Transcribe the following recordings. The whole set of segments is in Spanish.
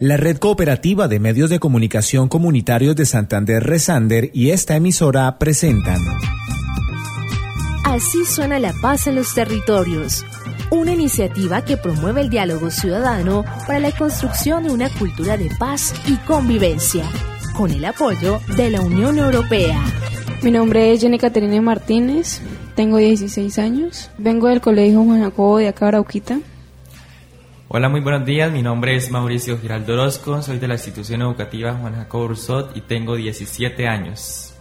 La Red Cooperativa de Medios de Comunicación Comunitarios de Santander Resander y esta emisora presentan Así suena la paz en los territorios, una iniciativa que promueve el diálogo ciudadano para la construcción de una cultura de paz y convivencia, con el apoyo de la Unión Europea. Mi nombre es Jenny Caterina Martínez, tengo 16 años, vengo del Colegio Juan Jacobo de acá, Arauquita. Hola, muy buenos días. Mi nombre es Mauricio Giraldo Orozco, soy de la institución educativa Juan Jacobo Rousseau y tengo 17 años.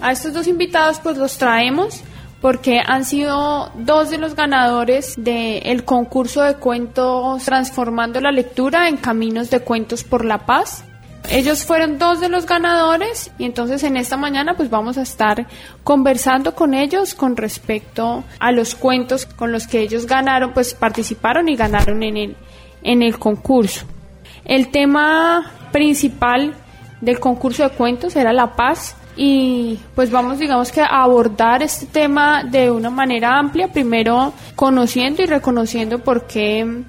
A estos dos invitados pues los traemos porque han sido dos de los ganadores del concurso de cuentos Transformando la Lectura en Caminos de Cuentos por la Paz. Ellos fueron dos de los ganadores y entonces en esta mañana pues vamos a estar conversando con ellos con respecto a los cuentos con los que ellos ganaron, pues participaron y ganaron en el, en el concurso. El tema principal del concurso de cuentos era la paz y pues vamos digamos que a abordar este tema de una manera amplia, primero conociendo y reconociendo por qué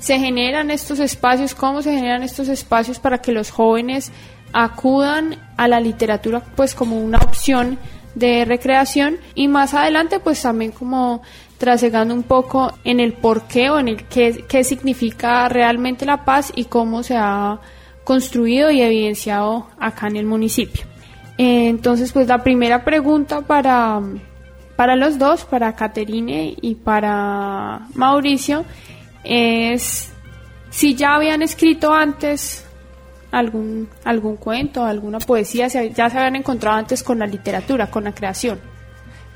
se generan estos espacios, cómo se generan estos espacios para que los jóvenes acudan a la literatura pues como una opción de recreación y más adelante pues también como trasegando un poco en el por qué o en el qué, qué significa realmente la paz y cómo se ha construido y evidenciado acá en el municipio. Entonces pues la primera pregunta para, para los dos, para Caterine y para Mauricio, es si ya habían escrito antes algún, algún cuento, alguna poesía, ya se habían encontrado antes con la literatura, con la creación.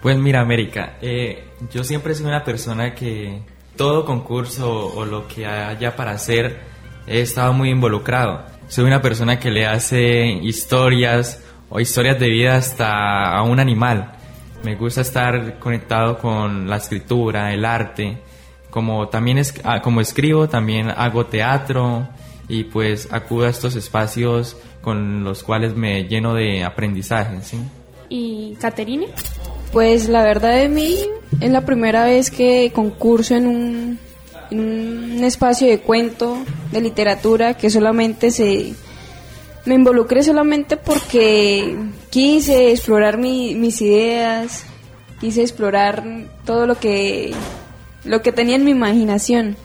Pues mira, América, eh, yo siempre sido una persona que todo concurso o lo que haya para hacer he estado muy involucrado. Soy una persona que le hace historias o historias de vida hasta a un animal. Me gusta estar conectado con la escritura, el arte como también es, ah, como escribo, también hago teatro y pues acudo a estos espacios con los cuales me lleno de aprendizaje. ¿sí? ¿Y Caterine? Pues la verdad de mí es la primera vez que concurso en un, en un espacio de cuento, de literatura, que solamente se... Me involucré solamente porque quise explorar mis ideas, quise explorar todo lo que lo que tenía en mi imaginación.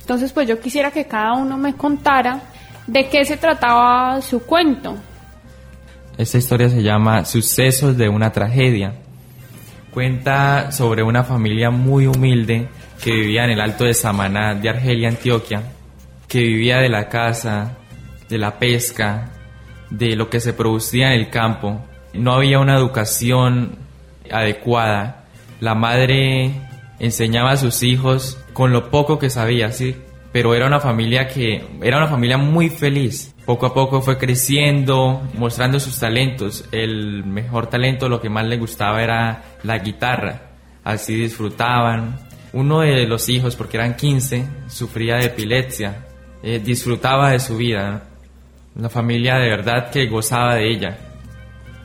Entonces, pues yo quisiera que cada uno me contara de qué se trataba su cuento. Esta historia se llama Sucesos de una tragedia. Cuenta sobre una familia muy humilde que vivía en el Alto de Samaná de Argelia, Antioquia, que vivía de la caza, de la pesca, de lo que se producía en el campo. No había una educación adecuada. La madre enseñaba a sus hijos con lo poco que sabía, sí, pero era una familia que era una familia muy feliz. Poco a poco fue creciendo, mostrando sus talentos. El mejor talento, lo que más le gustaba era la guitarra. Así disfrutaban. Uno de los hijos, porque eran 15, sufría de epilepsia. Eh, disfrutaba de su vida. La familia de verdad que gozaba de ella.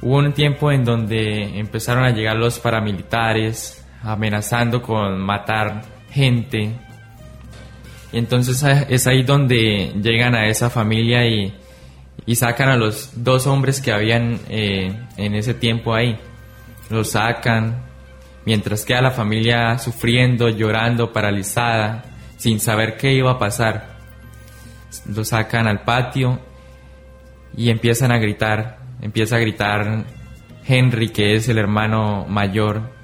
Hubo un tiempo en donde empezaron a llegar los paramilitares, amenazando con matar gente. Y entonces es ahí donde llegan a esa familia y, sacan a los dos hombres que habían eh, en ese tiempo ahí. Los sacan, mientras queda la familia sufriendo, llorando, paralizada, sin saber qué iba a pasar. Los sacan al patio y empiezan a gritar. Empieza a gritar Henry, que es el hermano mayor,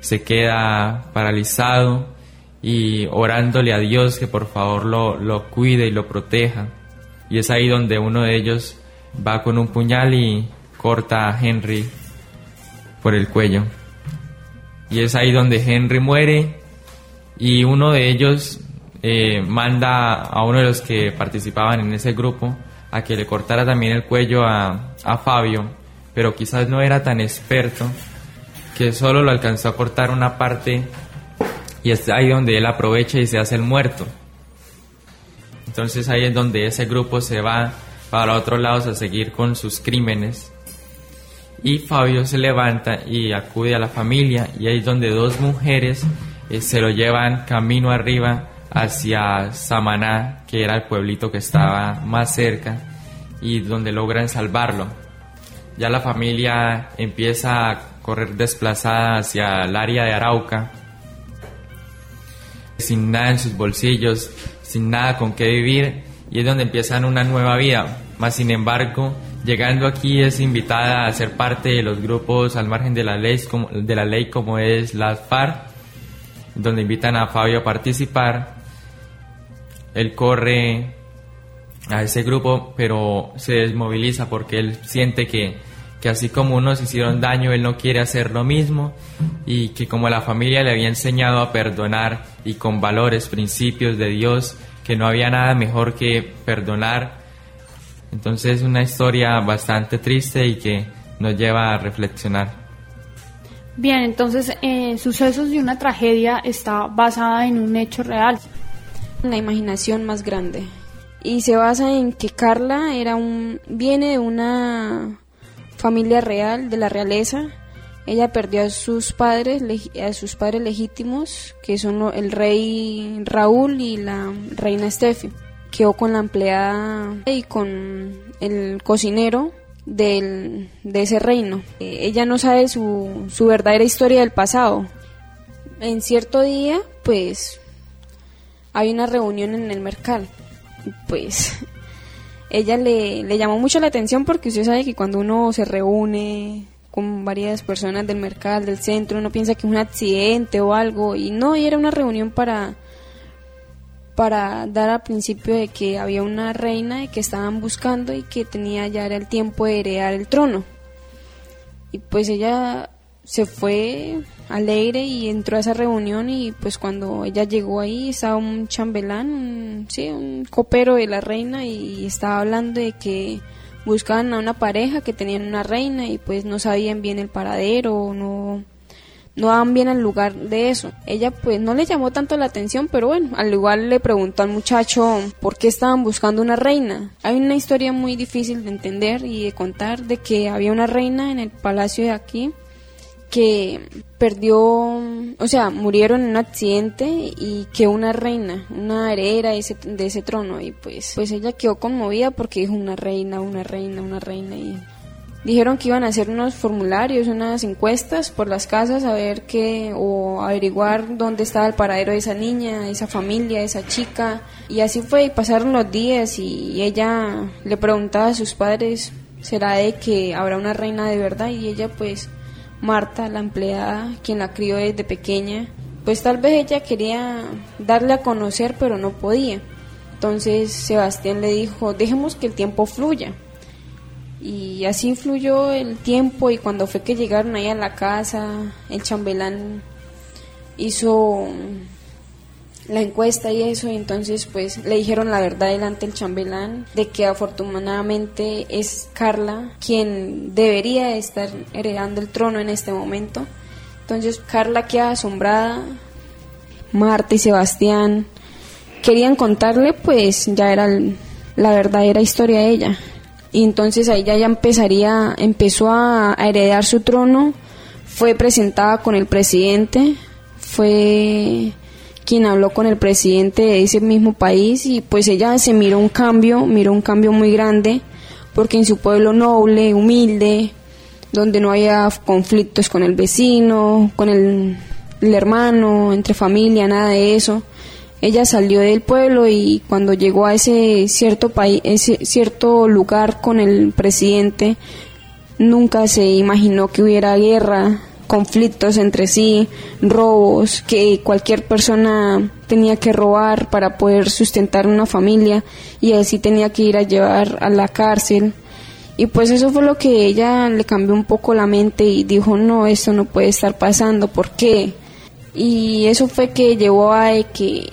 se queda paralizado y orándole a Dios que por favor lo, lo cuide y lo proteja. Y es ahí donde uno de ellos va con un puñal y corta a Henry por el cuello. Y es ahí donde Henry muere y uno de ellos eh, manda a uno de los que participaban en ese grupo a que le cortara también el cuello a, a Fabio, pero quizás no era tan experto que solo lo alcanzó a cortar una parte y es ahí donde él aprovecha y se hace el muerto. Entonces ahí es donde ese grupo se va para otros lados a seguir con sus crímenes. Y Fabio se levanta y acude a la familia y ahí es donde dos mujeres eh, se lo llevan camino arriba hacia Samaná, que era el pueblito que estaba más cerca y donde logran salvarlo. Ya la familia empieza a correr desplazada hacia el área de Arauca, sin nada en sus bolsillos, sin nada con qué vivir, y es donde empiezan una nueva vida. Más sin embargo, llegando aquí es invitada a ser parte de los grupos al margen de la ley como, de la ley como es la FARC, donde invitan a Fabio a participar. Él corre a ese grupo, pero se desmoviliza porque él siente que, que así como unos hicieron daño, él no quiere hacer lo mismo y que como la familia le había enseñado a perdonar y con valores, principios de Dios, que no había nada mejor que perdonar. Entonces es una historia bastante triste y que nos lleva a reflexionar. Bien, entonces eh, Sucesos de una tragedia está basada en un hecho real. La imaginación más grande. Y se basa en que Carla era un, viene de una familia real, de la realeza. Ella perdió a sus padres, a sus padres legítimos, que son el rey Raúl y la reina Steffi. Quedó con la empleada y con el cocinero del, de ese reino. Ella no sabe su, su verdadera historia del pasado. En cierto día, pues, hay una reunión en el mercado. Pues, ella le, le llamó mucho la atención porque usted sabe que cuando uno se reúne con varias personas del mercado, del centro, uno piensa que es un accidente o algo, y no, y era una reunión para para dar al principio de que había una reina y que estaban buscando y que tenía ya era el tiempo de heredar el trono. Y pues ella se fue alegre y entró a esa reunión y pues cuando ella llegó ahí estaba un chambelán, un, sí, un copero de la reina y estaba hablando de que buscaban a una pareja que tenían una reina y pues no sabían bien el paradero, no no daban bien al lugar de eso. Ella pues no le llamó tanto la atención, pero bueno, al igual le preguntó al muchacho por qué estaban buscando una reina. Hay una historia muy difícil de entender y de contar de que había una reina en el palacio de aquí que perdió, o sea, murieron en un accidente y que una reina, una heredera de ese, de trono y pues, pues ella quedó conmovida porque dijo una reina, una reina, una reina y Dijeron que iban a hacer unos formularios, unas encuestas por las casas a ver qué o averiguar dónde estaba el paradero de esa niña, esa familia, esa chica. Y así fue, y pasaron los días y ella le preguntaba a sus padres, ¿será de que habrá una reina de verdad? Y ella pues, Marta, la empleada, quien la crió desde pequeña, pues tal vez ella quería darle a conocer pero no podía. Entonces Sebastián le dijo, dejemos que el tiempo fluya y así fluyó el tiempo y cuando fue que llegaron ahí a la casa, el chambelán hizo la encuesta y eso, y entonces pues le dijeron la verdad delante del chambelán de que afortunadamente es Carla quien debería estar heredando el trono en este momento. Entonces Carla queda asombrada, Marta y Sebastián querían contarle pues ya era la verdadera historia de ella y entonces ahí ya, ya empezaría, empezó a, heredar su trono, fue presentada con el presidente, fue quien habló con el presidente de ese mismo país y pues ella se miró un cambio, miró un cambio muy grande, porque en su pueblo noble, humilde, donde no había conflictos con el vecino, con el, el hermano, entre familia, nada de eso, ella salió del pueblo y cuando llegó a ese cierto país, ese cierto lugar con el presidente, nunca se imaginó que hubiera guerra, conflictos entre sí, robos, que cualquier persona tenía que robar para poder sustentar una familia y así tenía que ir a llevar a la cárcel. Y pues eso fue lo que ella le cambió un poco la mente y dijo, no, esto no puede estar pasando, ¿por qué? Y eso fue que llevó a que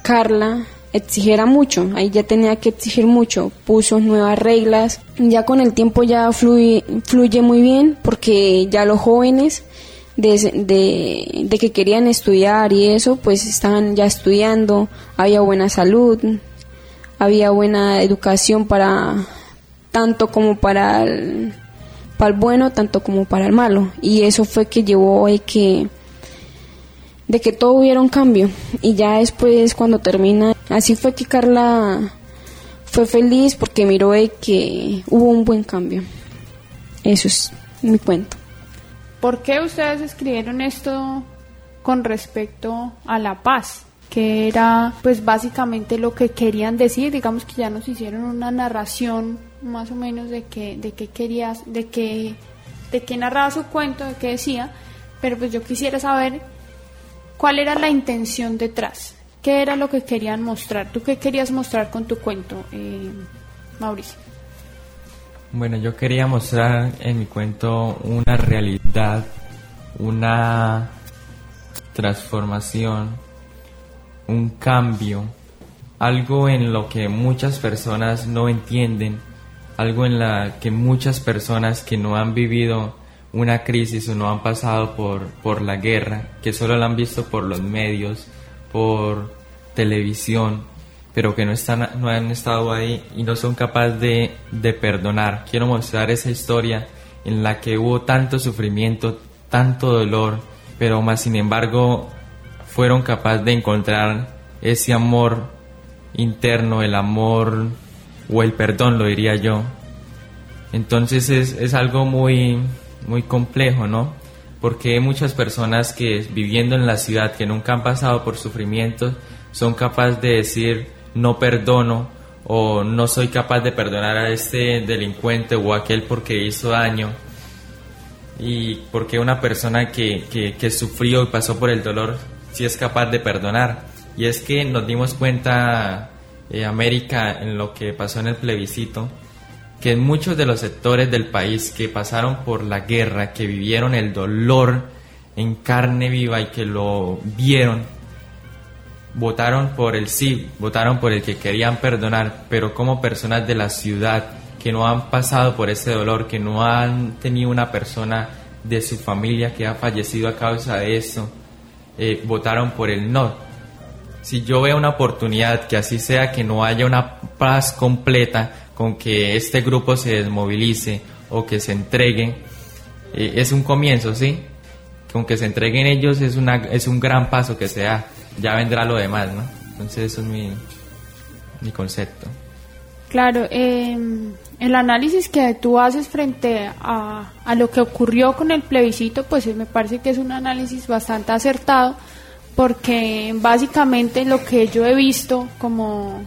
Carla exigiera mucho, ahí ya tenía que exigir mucho, puso nuevas reglas, ya con el tiempo ya fluye, fluye muy bien porque ya los jóvenes de, de, que querían estudiar y eso, pues estaban ya estudiando, había buena salud, había buena educación para tanto como para el, para el bueno, tanto como para el malo, y eso fue que llevó a que de que todo hubiera un cambio. Y ya después cuando termina, así fue que Carla fue feliz porque miró de que hubo un buen cambio. Eso es mi cuento. ¿Por qué ustedes escribieron esto con respecto a la paz? que era pues básicamente lo que querían decir, digamos que ya nos hicieron una narración más o menos de que de qué querías, de que de qué narraba su cuento, de qué decía, pero pues yo quisiera saber cuál era la intención detrás, qué era lo que querían mostrar, tú qué querías mostrar con tu cuento, eh, Mauricio. Bueno, yo quería mostrar en mi cuento una realidad, una transformación, un cambio, algo en lo que muchas personas no entienden, algo en la que muchas personas que no han vivido una crisis o no han pasado por, por la guerra, que solo la han visto por los medios, por televisión, pero que no, están, no han estado ahí y no son capaces de, de perdonar. Quiero mostrar esa historia en la que hubo tanto sufrimiento, tanto dolor, pero más sin embargo fueron capaces de encontrar ese amor interno, el amor o el perdón, lo diría yo. Entonces es, es algo muy, muy complejo, ¿no? Porque hay muchas personas que viviendo en la ciudad, que nunca han pasado por sufrimientos, son capaces de decir, no perdono o no soy capaz de perdonar a este delincuente o aquel porque hizo daño y porque una persona que, que, sufrió y pasó por el dolor sí es capaz de perdonar. Y es que nos dimos cuenta, eh, América, en lo que pasó en el plebiscito, que en muchos de los sectores del país que pasaron por la guerra, que vivieron el dolor en carne viva y que lo vieron, votaron por el sí, votaron por el que querían perdonar, pero como personas de la ciudad que no han pasado por ese dolor, que no han tenido una persona de su familia que ha fallecido a causa de eso, eh, votaron por el no. Si yo veo una oportunidad que así sea, que no haya una paz completa con que este grupo se desmovilice o que se entregue, eh, es un comienzo, ¿sí? Con que se entreguen ellos es, una, es un gran paso que se da ya vendrá lo demás, ¿no? Entonces eso es mi, mi concepto. Claro, em, el análisis que tú haces frente a, a, lo que ocurrió con el plebiscito, pues me parece que es un análisis bastante acertado, porque básicamente lo que yo he visto como,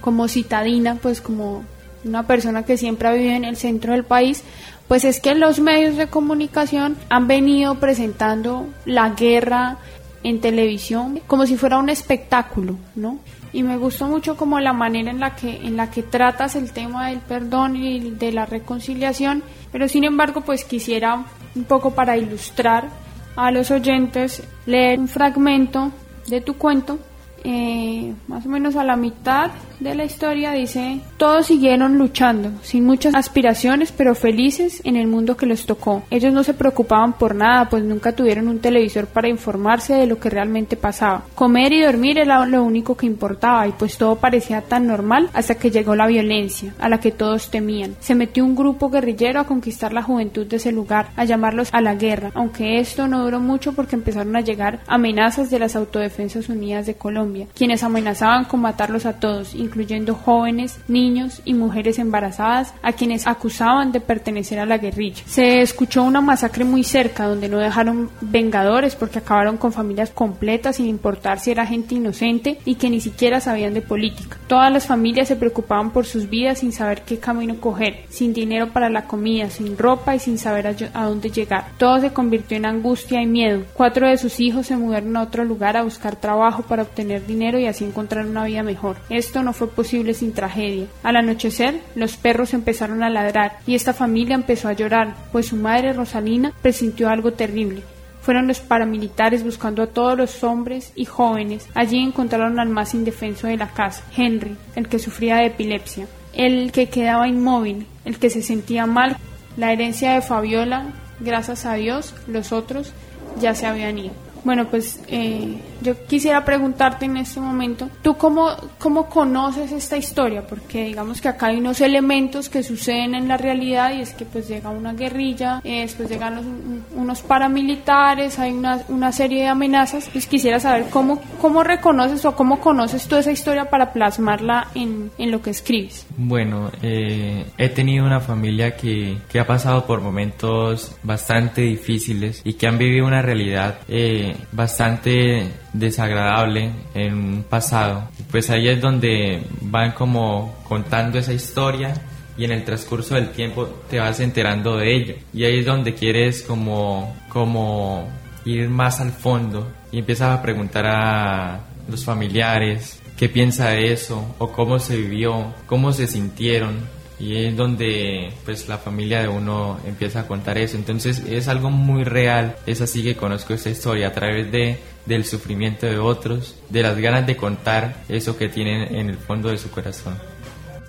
como citadina, pues como una persona que siempre ha vivido en el centro del país, pues es que los medios de comunicación han venido presentando la guerra en televisión como si fuera un espectáculo, ¿no? Y me gustó mucho como la manera en la que en la que tratas el tema del perdón y de la reconciliación, pero sin embargo, pues quisiera un poco para ilustrar a los oyentes leer un fragmento de tu cuento eh, más o menos a la mitad de la historia dice, todos siguieron luchando, sin muchas aspiraciones, pero felices en el mundo que les tocó. Ellos no se preocupaban por nada, pues nunca tuvieron un televisor para informarse de lo que realmente pasaba. Comer y dormir era lo único que importaba y pues todo parecía tan normal hasta que llegó la violencia, a la que todos temían. Se metió un grupo guerrillero a conquistar la juventud de ese lugar, a llamarlos a la guerra, aunque esto no duró mucho porque empezaron a llegar amenazas de las Autodefensas Unidas de Colombia quienes amenazaban con matarlos a todos, incluyendo jóvenes, niños y mujeres embarazadas, a quienes acusaban de pertenecer a la guerrilla. Se escuchó una masacre muy cerca, donde no dejaron vengadores porque acabaron con familias completas sin importar si era gente inocente y que ni siquiera sabían de política. Todas las familias se preocupaban por sus vidas sin saber qué camino coger, sin dinero para la comida, sin ropa y sin saber a, dónde llegar. Todo se convirtió en angustia y miedo. Cuatro de sus hijos se mudaron a otro lugar a buscar trabajo para obtener dinero y así encontrar una vida mejor. Esto no fue posible sin tragedia. Al anochecer, los perros empezaron a ladrar y esta familia empezó a llorar, pues su madre Rosalina presintió algo terrible. Fueron los paramilitares buscando a todos los hombres y jóvenes. Allí encontraron al más indefenso de la casa, Henry, el que sufría de epilepsia, el que quedaba inmóvil, el que se sentía mal. La herencia de Fabiola, gracias a Dios, los otros ya se habían ido. Bueno, pues eh, yo quisiera preguntarte en este momento, ¿tú cómo, cómo conoces esta historia? Porque digamos que acá hay unos elementos que suceden en la realidad y es que pues llega una guerrilla, eh, después llegan unos paramilitares, hay una, una serie de amenazas. Pues quisiera saber cómo, cómo reconoces o cómo conoces toda esa historia para plasmarla en, en lo que escribes. Bueno, eh, he tenido una familia que, que ha pasado por momentos bastante difíciles y que han vivido una realidad eh, bastante desagradable en un pasado. Pues ahí es donde van como contando esa historia y en el transcurso del tiempo te vas enterando de ello. Y ahí es donde quieres como, como ir más al fondo y empiezas a preguntar a los familiares qué piensa de eso o cómo se vivió, cómo se sintieron y es donde pues la familia de uno empieza a contar eso. Entonces es algo muy real. Es así que conozco esta historia a través de del sufrimiento de otros de las ganas de contar eso que tienen en el fondo de su corazón.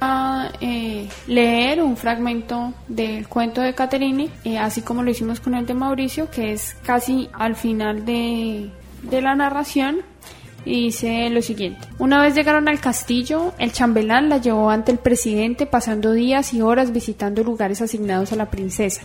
A eh, leer un fragmento del cuento de Caterini, eh, así como lo hicimos con el de Mauricio, que es casi al final de, de la narración y dice lo siguiente. Una vez llegaron al castillo, el chambelán la llevó ante el presidente pasando días y horas visitando lugares asignados a la princesa.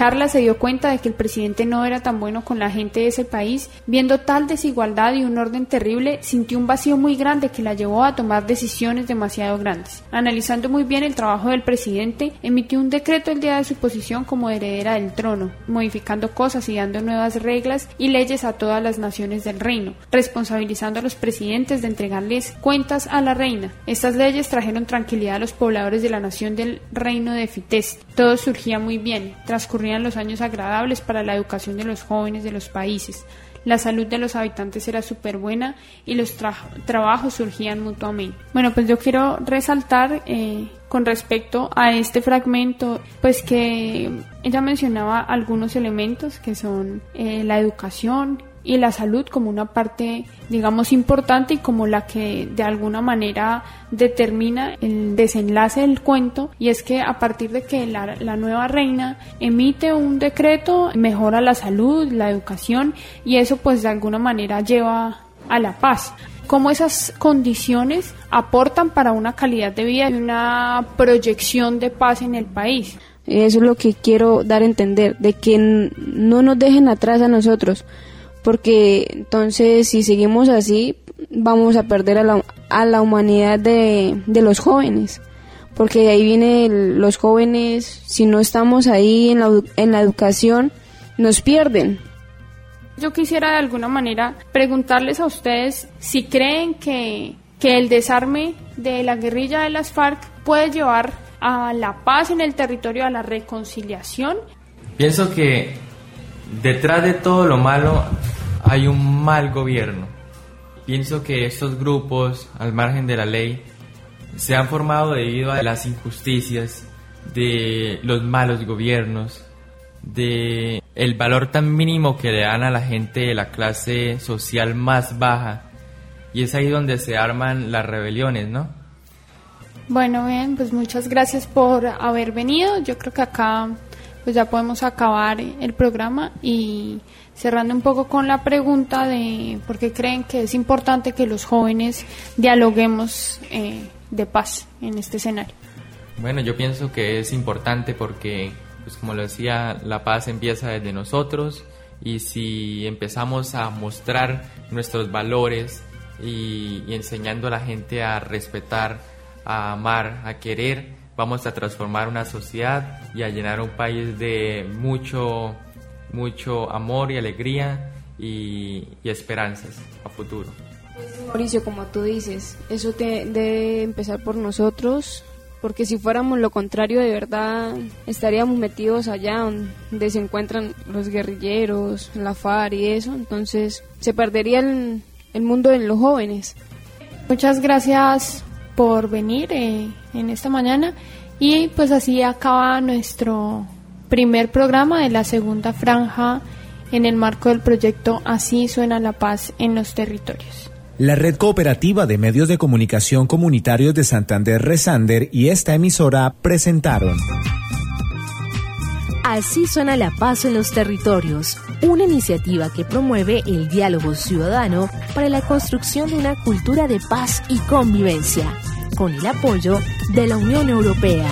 Carla se dio cuenta de que el presidente no era tan bueno con la gente de ese país. Viendo tal desigualdad y un orden terrible, sintió un vacío muy grande que la llevó a tomar decisiones demasiado grandes. Analizando muy bien el trabajo del presidente, emitió un decreto el día de su posición como heredera del trono, modificando cosas y dando nuevas reglas y leyes a todas las naciones del reino, responsabilizando a los presidentes de entregarles cuentas a la reina. Estas leyes trajeron tranquilidad a los pobladores de la nación del reino de Fites. Todo surgía muy bien, transcurriendo los años agradables para la educación de los jóvenes de los países. La salud de los habitantes era súper buena y los trabajos surgían mutuamente. Bueno, pues yo quiero resaltar eh, con respecto a este fragmento, pues que ella mencionaba algunos elementos que son eh, la educación, y la salud como una parte, digamos, importante y como la que de alguna manera determina el desenlace del cuento. Y es que a partir de que la, la nueva reina emite un decreto, mejora la salud, la educación y eso pues de alguna manera lleva a la paz. Cómo esas condiciones aportan para una calidad de vida y una proyección de paz en el país. Eso es lo que quiero dar a entender, de que no nos dejen atrás a nosotros, porque entonces si seguimos así vamos a perder a la, a la humanidad de, de, los jóvenes, porque ahí vienen los jóvenes, si no estamos ahí en la, en la educación, nos pierden. Yo quisiera de alguna manera preguntarles a ustedes si creen que, que el desarme de la guerrilla de las FARC puede llevar a la paz en el territorio, a la reconciliación. Pienso que detrás de todo lo malo hay un mal gobierno. Pienso que estos grupos, al margen de la ley, se han formado debido a las injusticias de los malos gobiernos, de el valor tan mínimo que le dan a la gente de la clase social más baja. Y es ahí donde se arman las rebeliones, ¿no? Bueno, bien, pues muchas gracias por haber venido. Yo creo que acá pues ya podemos acabar el programa y cerrando un poco con la pregunta de por qué creen que es importante que los jóvenes dialoguemos eh, de paz en este escenario. Bueno, yo pienso que es importante porque, pues como lo decía, la paz empieza desde nosotros y si empezamos a mostrar nuestros valores y, y enseñando a la gente a respetar, a amar, a querer, vamos a transformar una sociedad y a llenar un país de mucho mucho amor y alegría y, esperanzas a futuro. Mauricio, como tú dices, eso debe empezar por nosotros, porque si fuéramos lo contrario, de verdad estaríamos metidos allá donde se encuentran los guerrilleros, la FAR y eso, entonces se perdería el, mundo en los jóvenes. Muchas gracias por venir eh, en esta mañana y pues así acaba nuestro primer programa de la segunda franja en el marco del proyecto Así suena la paz en los territorios. La Red Cooperativa de Medios de Comunicación Comunitarios de Santander Resander y esta emisora presentaron Así suena la paz en los territorios, una iniciativa que promueve el diálogo ciudadano para la construcción de una cultura de paz y convivencia, con el apoyo de la Unión Europea.